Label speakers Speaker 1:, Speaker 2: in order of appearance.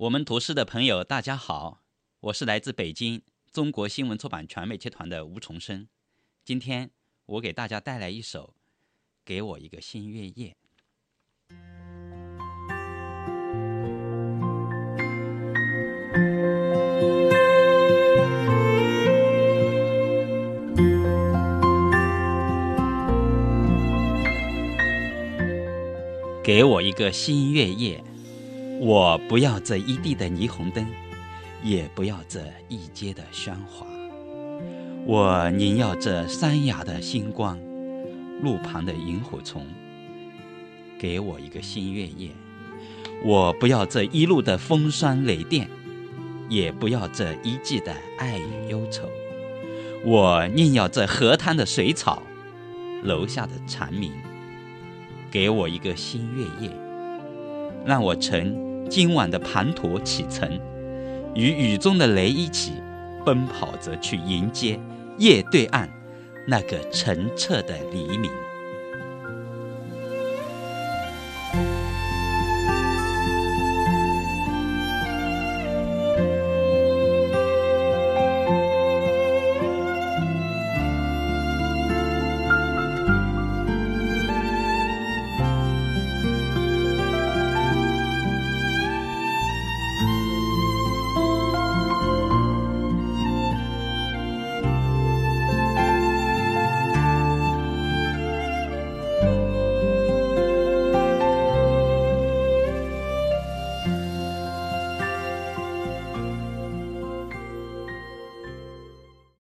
Speaker 1: 我们读诗的朋友，大家好，我是来自北京中国新闻出版全美集团的吴重生。今天我给大家带来一首《给我一个新月夜》。给我一个新月夜。我不要这一地的霓虹灯，也不要这一街的喧哗。我宁要这山崖的星光，路旁的萤火虫。给我一个新月夜。我不要这一路的风霜雷电，也不要这一季的爱与忧愁。我宁要这河滩的水草，楼下的蝉鸣。给我一个新月夜，让我乘。今晚的盘沱启程，与雨中的雷一起奔跑着去迎接夜对岸那个澄澈的黎明。